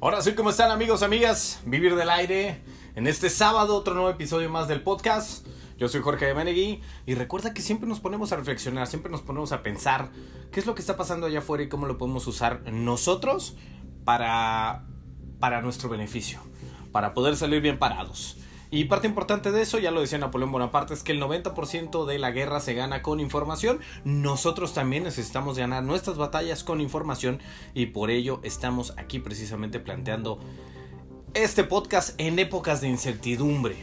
Ahora sí, ¿cómo están amigos, amigas? Vivir del aire. En este sábado, otro nuevo episodio más del podcast. Yo soy Jorge de Menegui y recuerda que siempre nos ponemos a reflexionar, siempre nos ponemos a pensar qué es lo que está pasando allá afuera y cómo lo podemos usar nosotros para, para nuestro beneficio, para poder salir bien parados. Y parte importante de eso, ya lo decía Napoleón Bonaparte, es que el 90% de la guerra se gana con información. Nosotros también necesitamos ganar nuestras batallas con información y por ello estamos aquí precisamente planteando este podcast en épocas de incertidumbre.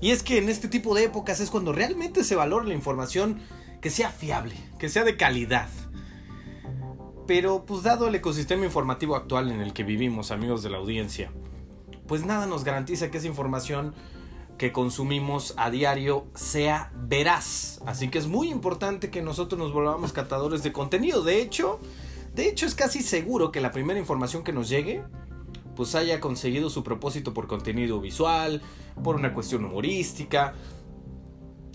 Y es que en este tipo de épocas es cuando realmente se valora la información que sea fiable, que sea de calidad. Pero pues dado el ecosistema informativo actual en el que vivimos, amigos de la audiencia, pues nada nos garantiza que esa información que consumimos a diario sea veraz. Así que es muy importante que nosotros nos volvamos catadores de contenido. De hecho, de hecho es casi seguro que la primera información que nos llegue pues haya conseguido su propósito por contenido visual, por una cuestión humorística,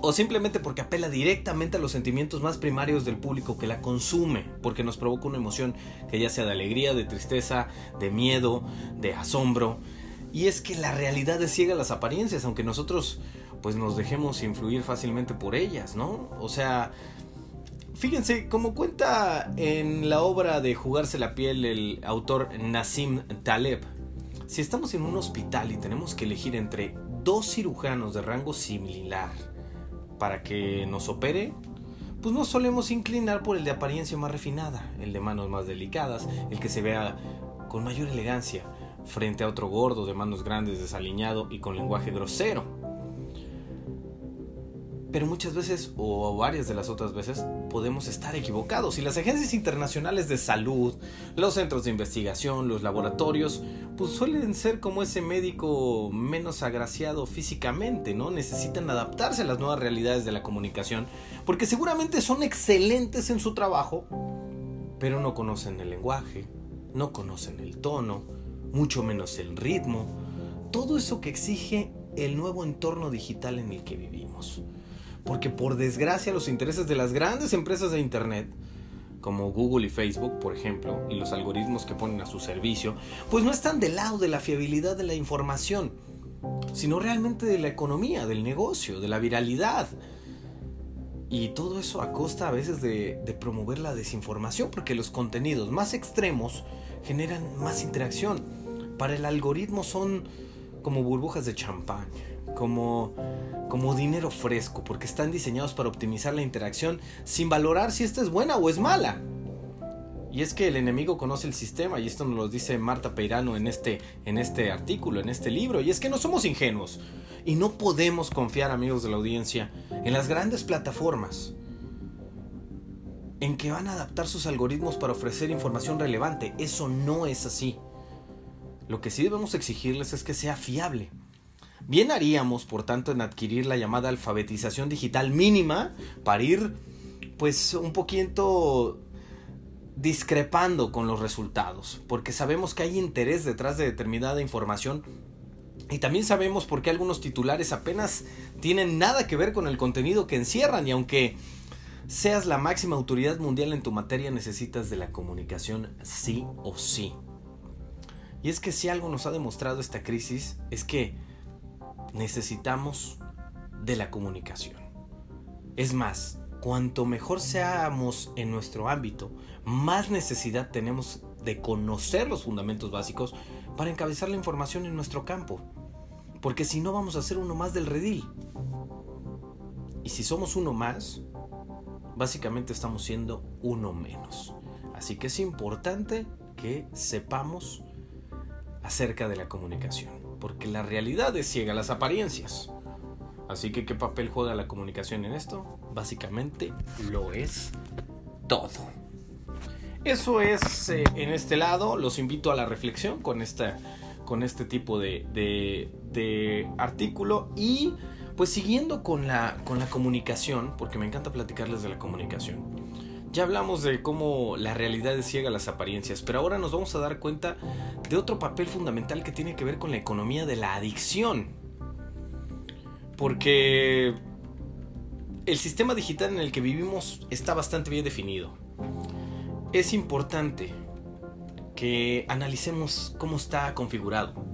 o simplemente porque apela directamente a los sentimientos más primarios del público que la consume, porque nos provoca una emoción que ya sea de alegría, de tristeza, de miedo, de asombro. Y es que la realidad es ciega las apariencias, aunque nosotros pues nos dejemos influir fácilmente por ellas, ¿no? O sea, fíjense, como cuenta en la obra de Jugarse la piel el autor Nassim Taleb, si estamos en un hospital y tenemos que elegir entre dos cirujanos de rango similar para que nos opere, pues no solemos inclinar por el de apariencia más refinada, el de manos más delicadas, el que se vea con mayor elegancia frente a otro gordo de manos grandes, desaliñado y con lenguaje grosero. Pero muchas veces, o varias de las otras veces, podemos estar equivocados. Y las agencias internacionales de salud, los centros de investigación, los laboratorios, pues suelen ser como ese médico menos agraciado físicamente, ¿no? Necesitan adaptarse a las nuevas realidades de la comunicación, porque seguramente son excelentes en su trabajo, pero no conocen el lenguaje, no conocen el tono, mucho menos el ritmo, todo eso que exige el nuevo entorno digital en el que vivimos. Porque por desgracia los intereses de las grandes empresas de Internet, como Google y Facebook, por ejemplo, y los algoritmos que ponen a su servicio, pues no están del lado de la fiabilidad de la información, sino realmente de la economía, del negocio, de la viralidad. Y todo eso a costa a veces de, de promover la desinformación, porque los contenidos más extremos generan más interacción para el algoritmo son como burbujas de champán, como, como dinero fresco, porque están diseñados para optimizar la interacción sin valorar si esta es buena o es mala. Y es que el enemigo conoce el sistema, y esto nos lo dice Marta Peirano en este, en este artículo, en este libro, y es que no somos ingenuos. Y no podemos confiar, amigos de la audiencia, en las grandes plataformas, en que van a adaptar sus algoritmos para ofrecer información relevante. Eso no es así. Lo que sí debemos exigirles es que sea fiable. Bien haríamos, por tanto, en adquirir la llamada alfabetización digital mínima para ir, pues, un poquito discrepando con los resultados, porque sabemos que hay interés detrás de determinada información y también sabemos por qué algunos titulares apenas tienen nada que ver con el contenido que encierran y aunque seas la máxima autoridad mundial en tu materia necesitas de la comunicación sí o sí. Y es que si algo nos ha demostrado esta crisis es que necesitamos de la comunicación. Es más, cuanto mejor seamos en nuestro ámbito, más necesidad tenemos de conocer los fundamentos básicos para encabezar la información en nuestro campo. Porque si no vamos a ser uno más del redil. Y si somos uno más, básicamente estamos siendo uno menos. Así que es importante que sepamos acerca de la comunicación, porque la realidad es ciega las apariencias. Así que, ¿qué papel juega la comunicación en esto? Básicamente lo es todo. Eso es eh, en este lado, los invito a la reflexión con, esta, con este tipo de, de, de artículo y pues siguiendo con la, con la comunicación, porque me encanta platicarles de la comunicación. Ya hablamos de cómo la realidad es ciega las apariencias, pero ahora nos vamos a dar cuenta de otro papel fundamental que tiene que ver con la economía de la adicción. Porque el sistema digital en el que vivimos está bastante bien definido. Es importante que analicemos cómo está configurado,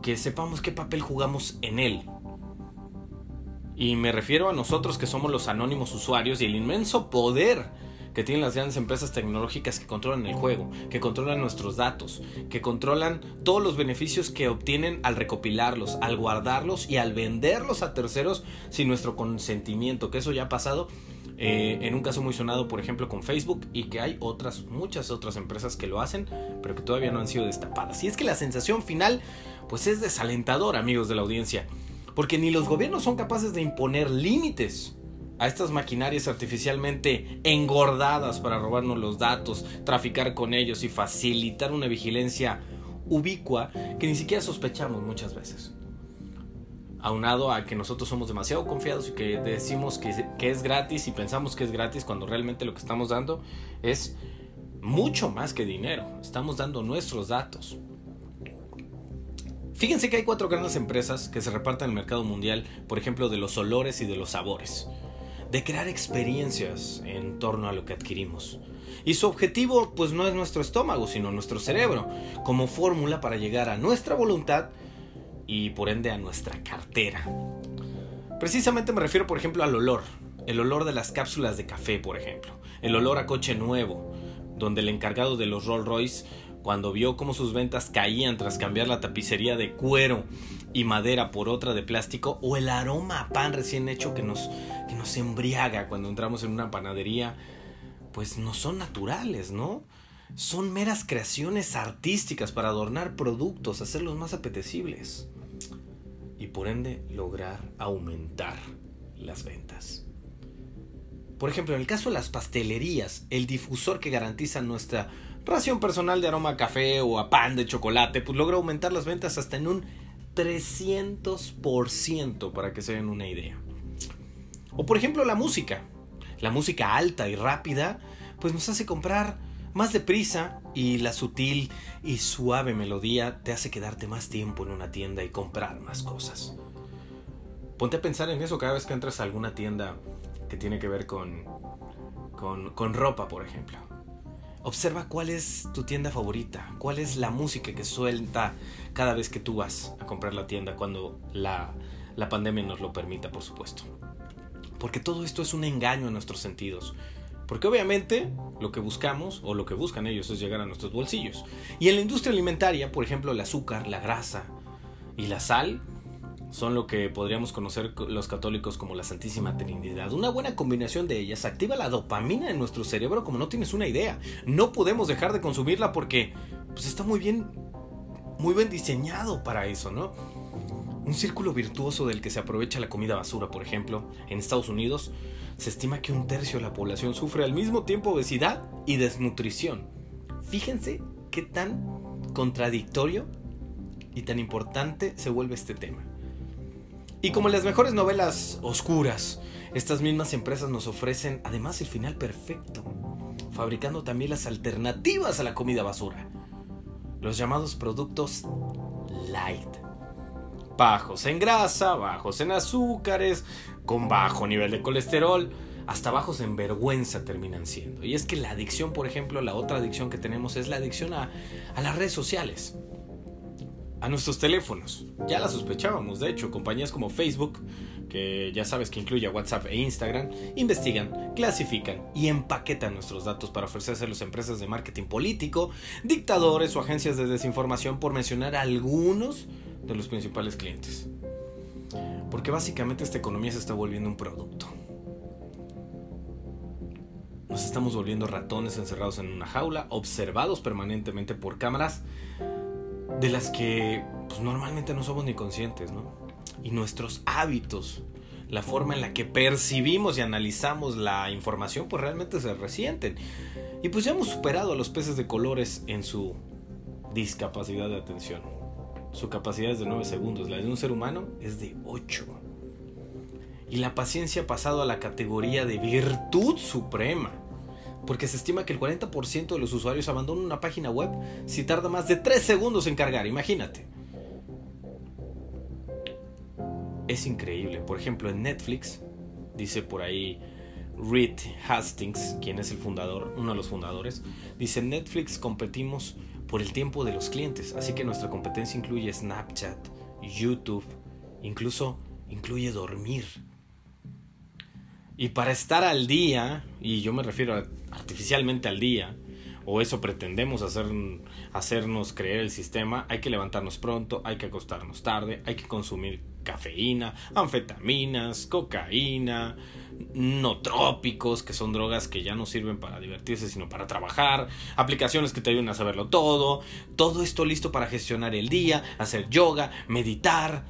que sepamos qué papel jugamos en él. Y me refiero a nosotros que somos los anónimos usuarios y el inmenso poder que tienen las grandes empresas tecnológicas que controlan el juego, que controlan nuestros datos, que controlan todos los beneficios que obtienen al recopilarlos, al guardarlos y al venderlos a terceros sin nuestro consentimiento, que eso ya ha pasado eh, en un caso muy sonado, por ejemplo, con Facebook y que hay otras, muchas otras empresas que lo hacen, pero que todavía no han sido destapadas. Y es que la sensación final, pues es desalentadora, amigos de la audiencia, porque ni los gobiernos son capaces de imponer límites a estas maquinarias artificialmente engordadas para robarnos los datos, traficar con ellos y facilitar una vigilancia ubicua que ni siquiera sospechamos muchas veces aunado a que nosotros somos demasiado confiados y que decimos que, que, es gratis y pensamos que es gratis cuando realmente lo que estamos dando es mucho más que dinero. Estamos dando nuestros datos. Fíjense que hay cuatro grandes empresas que se reparten en el mercado mundial, por ejemplo, de los olores y de los sabores, de crear experiencias en torno a lo que adquirimos. Y su objetivo pues no es nuestro estómago, sino nuestro cerebro, como fórmula para llegar a nuestra voluntad y por ende a nuestra cartera. Precisamente me refiero, por ejemplo, al olor. El olor de las cápsulas de café, por ejemplo. El olor a coche nuevo, donde el encargado de los Rolls Royce, cuando vio cómo sus ventas caían tras cambiar la tapicería de cuero y madera por otra de plástico, o el aroma a pan recién hecho que nos, que nos embriaga cuando entramos en una panadería, pues no son naturales, ¿no? Son meras creaciones artísticas para adornar productos, hacerlos más apetecibles y por ende lograr aumentar las ventas. Por ejemplo, en el caso de las pastelerías, el difusor que garantiza nuestra ración personal de aroma a café o a pan de chocolate, pues logra aumentar las ventas hasta en un 300% para que se den una idea. O por ejemplo la música. La música alta y rápida, pues nos hace comprar más deprisa y la sutil y suave melodía te hace quedarte más tiempo en una tienda y comprar más cosas. Ponte a pensar en eso cada vez que entras a alguna tienda que tiene que ver con, con, con ropa, por ejemplo. Observa cuál es tu tienda favorita, cuál es la música que suelta cada vez que tú vas a comprar la tienda cuando la, la pandemia nos lo permita, por supuesto. Porque todo esto es un engaño a nuestros sentidos. Porque obviamente lo que buscamos o lo que buscan ellos es llegar a nuestros bolsillos. Y en la industria alimentaria, por ejemplo, el azúcar, la grasa y la sal son lo que podríamos conocer los católicos como la Santísima Trinidad. Una buena combinación de ellas activa la dopamina en nuestro cerebro como no tienes una idea. No podemos dejar de consumirla porque pues, está muy bien, muy bien diseñado para eso, ¿no? Un círculo virtuoso del que se aprovecha la comida basura, por ejemplo, en Estados Unidos, se estima que un tercio de la población sufre al mismo tiempo obesidad y desnutrición. Fíjense qué tan contradictorio y tan importante se vuelve este tema. Y como las mejores novelas oscuras, estas mismas empresas nos ofrecen además el final perfecto, fabricando también las alternativas a la comida basura, los llamados productos light. Bajos en grasa, bajos en azúcares, con bajo nivel de colesterol, hasta bajos en vergüenza terminan siendo. Y es que la adicción, por ejemplo, la otra adicción que tenemos es la adicción a, las redes sociales, a nuestros teléfonos. Ya la sospechábamos, de hecho, compañías como Facebook, que ya sabes que incluye WhatsApp e Instagram, investigan, clasifican y empaquetan nuestros datos para ofrecérselos a empresas de marketing político, dictadores o agencias de desinformación, por mencionar algunos de los principales clientes. Porque básicamente esta economía se está volviendo un producto. Nos estamos volviendo ratones encerrados en una jaula, observados permanentemente por cámaras de las que pues, normalmente no somos ni conscientes, ¿no? Y nuestros hábitos, la forma en la que percibimos y analizamos la información, pues realmente se resienten. Y pues ya hemos superado a los peces de colores en su discapacidad de atención. Su capacidad es de 9 segundos, la de un ser humano es de 8. Y la paciencia ha pasado a la categoría de virtud suprema, porque se estima que el 40% de los usuarios abandonan una página web si tarda más de 3 segundos en cargar, imagínate. Es increíble, por ejemplo en Netflix, dice por ahí Reed Hastings, quien es el fundador, uno de los fundadores, dice Netflix competimos por el tiempo de los clientes, así que nuestra competencia incluye Snapchat, YouTube, incluso incluye dormir. Y para estar al día, y yo me refiero artificialmente al día, o eso pretendemos hacer, hacernos creer el sistema, hay que levantarnos pronto, hay que acostarnos tarde, hay que consumir cafeína, anfetaminas, cocaína, no trópicos, que son drogas que ya no sirven para divertirse, sino para trabajar, aplicaciones que te ayudan a saberlo todo, todo esto listo para gestionar el día, hacer yoga, meditar.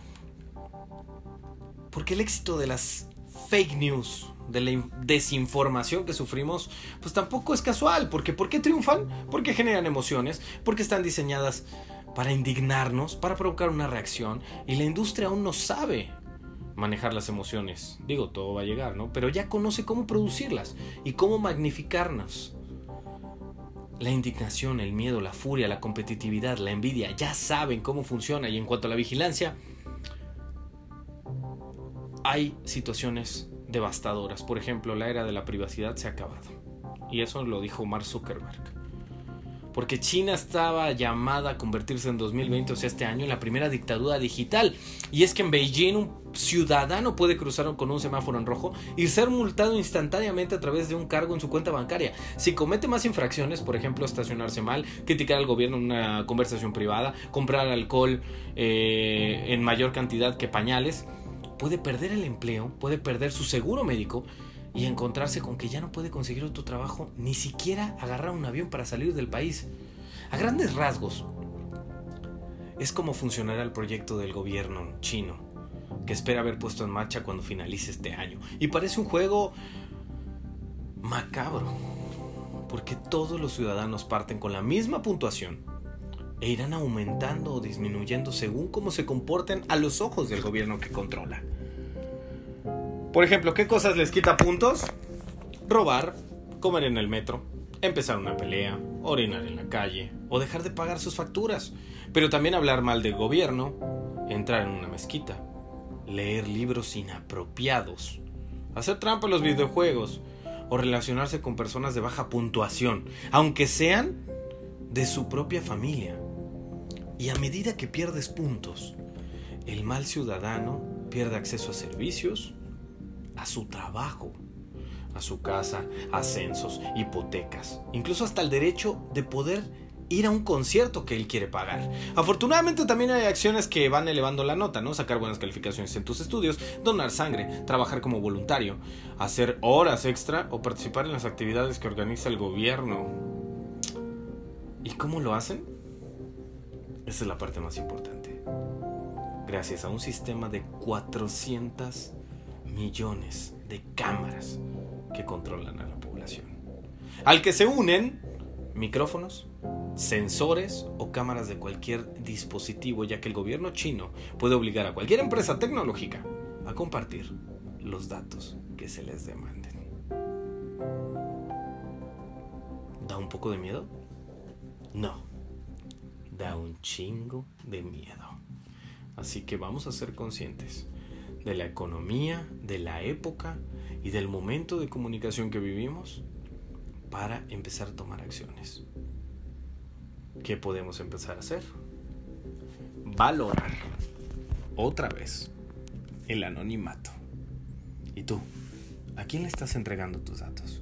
Porque el éxito de las fake news, de la desinformación que sufrimos, pues tampoco es casual, porque ¿por qué triunfan? Porque generan emociones, porque están diseñadas para indignarnos, para provocar una reacción, y la industria aún no sabe manejar las emociones. Digo, todo va a llegar, ¿no? Pero ya conoce cómo producirlas y cómo magnificarnos. La indignación, el miedo, la furia, la competitividad, la envidia, ya saben cómo funciona. Y en cuanto a la vigilancia, hay situaciones devastadoras. Por ejemplo, la era de la privacidad se ha acabado. Y eso lo dijo Mark Zuckerberg porque China estaba llamada a convertirse en 2020, o sea, este año, en la primera dictadura digital. Y es que en Beijing un ciudadano puede cruzar con un semáforo en rojo y ser multado instantáneamente a través de un cargo en su cuenta bancaria. Si comete más infracciones, por ejemplo, estacionarse mal, criticar al gobierno en una conversación privada, comprar alcohol eh, en mayor cantidad que pañales, puede perder el empleo, puede perder su seguro médico y encontrarse con que ya no puede conseguir otro trabajo, ni siquiera agarrar un avión para salir del país. A grandes rasgos, es como funcionará el proyecto del gobierno chino, que espera haber puesto en marcha cuando finalice este año. Y parece un juego macabro, porque todos los ciudadanos parten con la misma puntuación e irán aumentando o disminuyendo según cómo se comporten a los ojos del gobierno que controla. Por ejemplo, ¿qué cosas les quita puntos? Robar, comer en el metro, empezar una pelea, orinar en la calle o dejar de pagar sus facturas. Pero también hablar mal del gobierno, entrar en una mezquita, leer libros inapropiados, hacer trampa en los videojuegos o relacionarse con personas de baja puntuación, aunque sean de su propia familia. Y a medida que pierdes puntos, el mal ciudadano pierde acceso a servicios, a su trabajo, a su casa, ascensos, hipotecas, incluso hasta el derecho de poder ir a un concierto que él quiere pagar. Afortunadamente también hay acciones que van elevando la nota, ¿no? Sacar buenas calificaciones en tus estudios, donar sangre, trabajar como voluntario, hacer horas extra o participar en las actividades que organiza el gobierno. ¿Y cómo lo hacen? Esa es la parte más importante. Gracias a un sistema de 400 millones de cámaras que controlan a la población. Al que se unen micrófonos, sensores o cámaras de cualquier dispositivo, ya que el gobierno chino puede obligar a cualquier empresa tecnológica a compartir los datos que se les demanden. ¿Da un poco de miedo? No, da un chingo de miedo. Así que vamos a ser conscientes de la economía, de la época y del momento de comunicación que vivimos para empezar a tomar acciones. ¿Qué podemos empezar a hacer? Valorar otra vez el anonimato. ¿Y tú? ¿A quién le estás entregando tus datos?